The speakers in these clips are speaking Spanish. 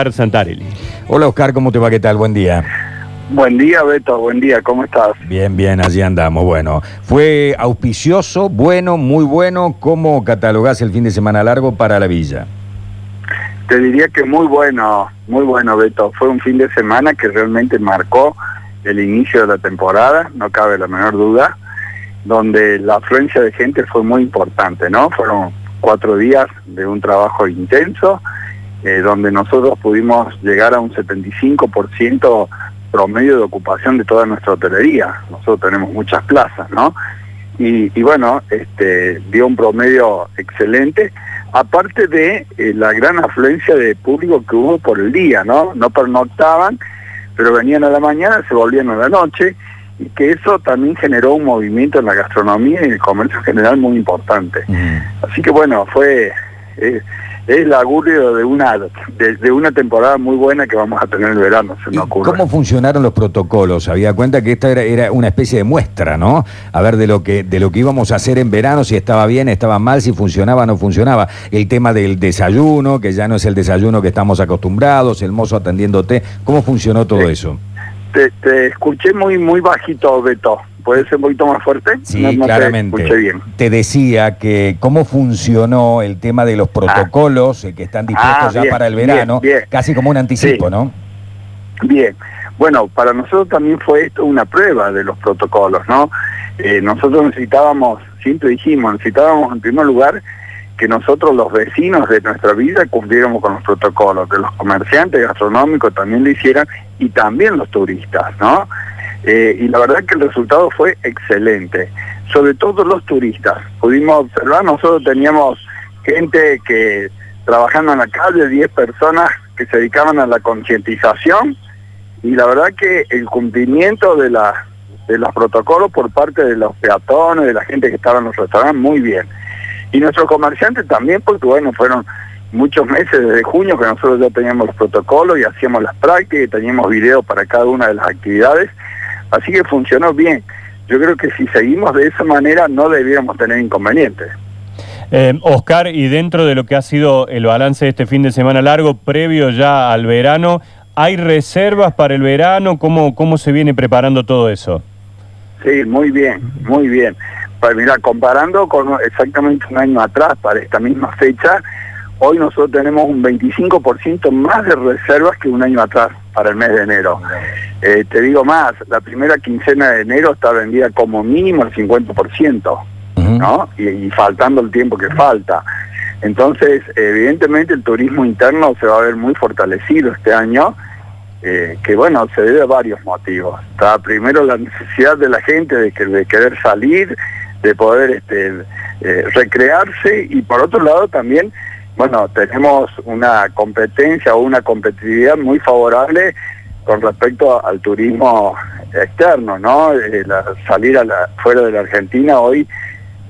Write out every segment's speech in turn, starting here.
Oscar Santarelli. Hola Oscar, ¿cómo te va? ¿Qué tal? Buen día. Buen día, Beto. Buen día. ¿Cómo estás? Bien, bien, allí andamos. Bueno, fue auspicioso, bueno, muy bueno. ¿Cómo catalogás el fin de semana largo para la villa? Te diría que muy bueno, muy bueno, Beto. Fue un fin de semana que realmente marcó el inicio de la temporada, no cabe la menor duda, donde la afluencia de gente fue muy importante, ¿no? Fueron cuatro días de un trabajo intenso eh, donde nosotros pudimos llegar a un 75% promedio de ocupación de toda nuestra hotelería. Nosotros tenemos muchas plazas, ¿no? Y, bueno, este, dio un promedio excelente, aparte de eh, la gran afluencia de público que hubo por el día, ¿no? No pernoctaban, pero venían a la mañana, se volvían a la noche, y que eso también generó un movimiento en la gastronomía y en el comercio general muy importante. Así que bueno, fue... Eh, es el augurio de una, de, una temporada muy buena que vamos a tener en el verano, se me ocurre. ¿Cómo funcionaron los protocolos? Había cuenta que esta era, era, una especie de muestra, ¿no? A ver de lo que de lo que íbamos a hacer en verano, si estaba bien, estaba mal, si funcionaba o no funcionaba. El tema del desayuno, que ya no es el desayuno que estamos acostumbrados, el mozo atendiéndote. ¿Cómo funcionó todo eso? Te, te, escuché muy muy bajito, Beto. ¿Puede ser un poquito más fuerte? Sí, claramente. Te, bien. te decía que cómo funcionó el tema de los protocolos eh, que están dispuestos ah, ya para el verano, casi como un anticipo, ¿no? Bien. Bueno, para nosotros también fue esto una prueba de los protocolos, ¿no? Eh, nosotros necesitábamos, siempre dijimos, necesitábamos en primer lugar que nosotros los vecinos de nuestra vida cumpliéramos con los protocolos, que los comerciantes gastronómicos también lo hicieran y también los turistas, ¿no? Eh, y la verdad que el resultado fue excelente, sobre todo los turistas. Pudimos observar, nosotros teníamos gente que trabajando en la calle, 10 personas que se dedicaban a la concientización y la verdad que el cumplimiento de, la, de los protocolos por parte de los peatones, de la gente que estaba en los restaurantes, muy bien. Y nuestros comerciantes también, porque bueno, fueron muchos meses desde junio que nosotros ya teníamos los protocolos y hacíamos las prácticas y teníamos videos para cada una de las actividades Así que funcionó bien. Yo creo que si seguimos de esa manera no debiéramos tener inconvenientes. Eh, Oscar, y dentro de lo que ha sido el balance de este fin de semana largo, previo ya al verano, ¿hay reservas para el verano? ¿Cómo, cómo se viene preparando todo eso? Sí, muy bien, muy bien. Pues mira, comparando con exactamente un año atrás, para esta misma fecha, hoy nosotros tenemos un 25% más de reservas que un año atrás para el mes de enero. Eh, te digo más, la primera quincena de enero está vendida como mínimo el 50%, ¿no? Y, faltando el tiempo que falta. Entonces, evidentemente el turismo interno se va a ver muy fortalecido este año, eh, que bueno, se debe a varios motivos. Está primero la necesidad de la gente de, que, de querer salir, de poder este, eh, recrearse y por otro lado también bueno, tenemos una competencia o una competitividad muy favorable con respecto al turismo externo, ¿no? Eh, salir a la, fuera de la Argentina hoy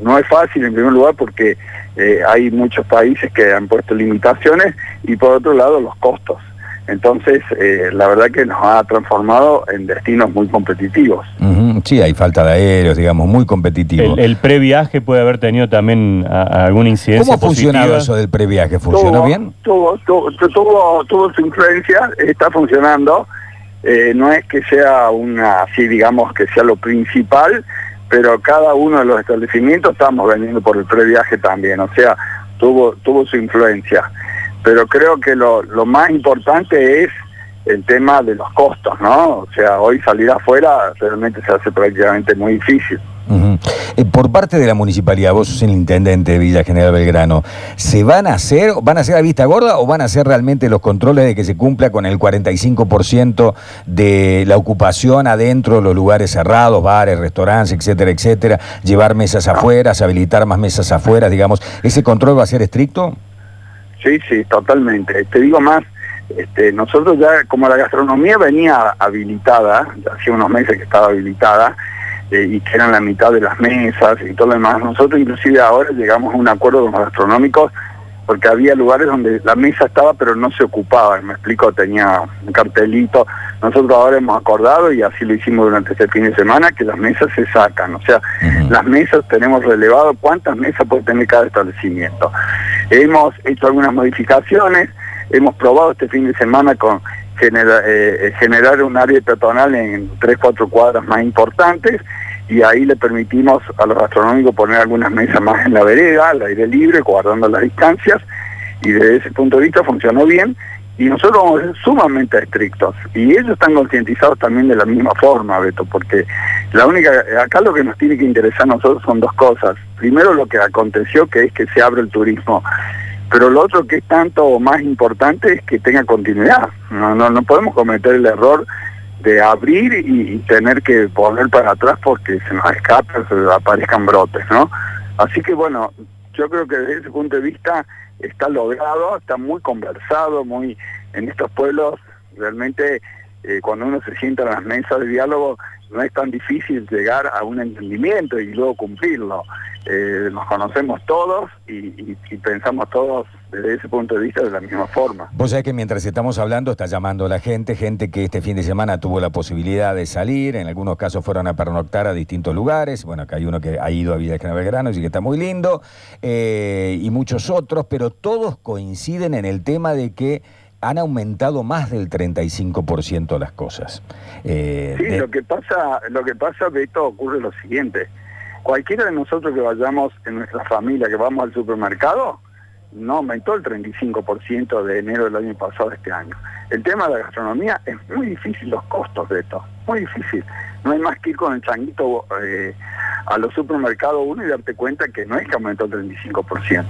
no es fácil en primer lugar porque eh, hay muchos países que han puesto limitaciones y por otro lado los costos. Entonces, eh, la verdad que nos ha transformado en destinos muy competitivos. Sí, hay falta de aéreos, digamos, muy competitivos. ¿El, previaje puede haber tenido también alguna incidencia ¿Cómo ha funcionado eso del previaje? ¿Funcionó bien? Tuvo, tuvo, tuvo, su influencia, está funcionando. Eh, no es que sea una, así digamos, que sea lo principal, pero cada uno de los establecimientos estamos vendiendo por el previaje también, o sea, tuvo, tuvo su influencia. Pero creo que lo, lo más importante es el tema de los costos, ¿no? O sea, hoy salir afuera realmente se hace prácticamente muy difícil. Eh, por parte de la municipalidad, vos sos el intendente de Villa General Belgrano, ¿se van a hacer, van a hacer a vista gorda o van a hacer realmente los controles de que se cumpla con el 45% de la ocupación adentro de los lugares cerrados, bares, restaurantes, etcétera, etcétera, llevar mesas afuera, habilitar más mesas afuera, digamos, ¿ese control va a ser estricto? Sí, sí, totalmente. Te digo más, este, nosotros ya, como la gastronomía venía habilitada, hacía unos meses que estaba habilitada, eh, y que eran la mitad de las mesas y todo lo demás. Nosotros inclusive ahora llegamos a un acuerdo con los gastronómicos porque había lugares donde la mesa estaba pero no se ocupaba, me explico, tenía un cartelito. Nosotros ahora hemos acordado, y así lo hicimos durante este fin de semana, que las mesas se sacan, o sea, las mesas tenemos relevado cuántas mesas puede tener cada establecimiento. Hemos hecho algunas modificaciones, hemos probado este fin de semana con eh, generar un área peatonal en tres, cuatro cuadras más importantes y ahí le permitimos a los gastronómicos poner algunas mesas más en la vereda, al aire libre, guardando las distancias y desde ese punto de vista funcionó bien y nosotros vamos a ser sumamente estrictos y ellos están concientizados también de la misma forma, Beto, porque la única, acá lo que nos tiene que interesar a nosotros son dos cosas. Primero lo que aconteció, que es que se abre el turismo pero lo otro que es tanto más importante es que tenga continuidad. No, no, no podemos cometer el error de abrir y, tener que volver para atrás porque se nos escapan, se aparezcan brotes, ¿no? Así que bueno, yo creo que desde ese punto de vista está logrado, está muy conversado, muy en estos pueblos realmente eh, cuando uno se sienta en las mesas de diálogo no es tan difícil llegar a un entendimiento y luego cumplirlo. Eh, nos conocemos todos y, pensamos todos desde ese punto de vista de la misma forma. Vos sabés que mientras estamos hablando está llamando la gente, gente que este fin de semana tuvo la posibilidad de salir, en algunos casos fueron a pernoctar a distintos lugares, bueno, acá hay uno que ha ido a Villa de Belgrano, y que está muy lindo, eh, y muchos otros, pero todos coinciden en el tema de que han aumentado más del 35% las cosas. Eh, sí, lo que pasa, lo que pasa, Beto, ocurre lo siguiente. Cualquiera de nosotros que vayamos en nuestra familia, que vamos al supermercado, no aumentó el 35% de enero del año pasado este año. El tema de la gastronomía es muy difícil, los costos de esto, muy difícil. No hay más que ir con el changuito eh, a los supermercados uno y darte cuenta que no es que aumentó el 35%.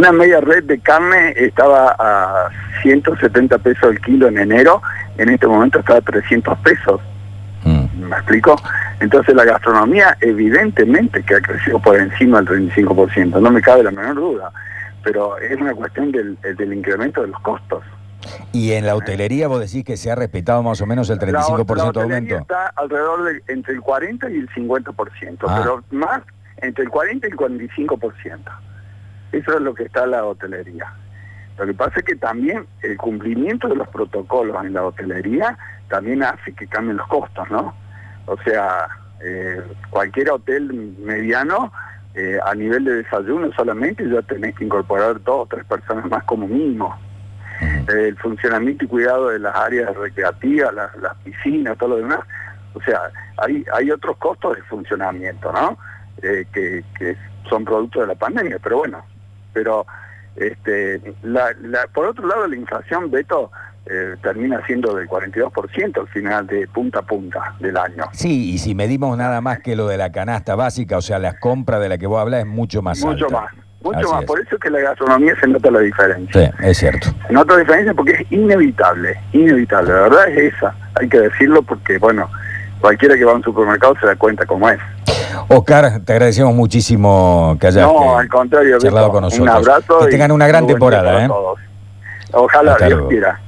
Una media red de carne estaba a 170 pesos el kilo en enero, en este momento está a 300 pesos. Mm. ¿Me explico? Entonces la gastronomía evidentemente que ha crecido por encima del 35%, no me cabe la menor duda, pero es una cuestión del, del incremento de los costos. ¿Y en la hotelería vos decís que se ha respetado más o menos el 35% de aumento? está alrededor de entre el 40 y el 50%, ah. pero más entre el 40 y el 45%. Eso es lo que está la hotelería. Lo que pasa es que también el cumplimiento de los protocolos en la hotelería también hace que cambien los costos, ¿no? O sea, eh, cualquier hotel mediano, eh, a nivel de desayuno solamente ya tenés que incorporar dos o tres personas más como mínimo. el funcionamiento y cuidado de las áreas recreativas, las, piscinas, todo lo demás. O sea, hay, hay otros costos de funcionamiento, ¿no? Eh, que, que son producto de la pandemia, pero bueno, pero este, la, por otro lado la inflación, Beto, eh, termina siendo del 42% al final de punta a punta del año. Sí, y si medimos nada más que lo de la canasta básica, o sea, las compras de la que vos hablas es mucho más Mucho más. Mucho más, por eso es que la gastronomía se nota la diferencia. Sí, es cierto. Se nota la diferencia porque es inevitable, inevitable, la verdad es esa, hay que decirlo porque, bueno, cualquiera que va a un supermercado se da cuenta cómo es. Oscar, te agradecemos muchísimo que hayas no, al contrario, charlado con nosotros. Un abrazo. Que tengan una gran temporada. ¿eh? Ojalá, Dios quiera.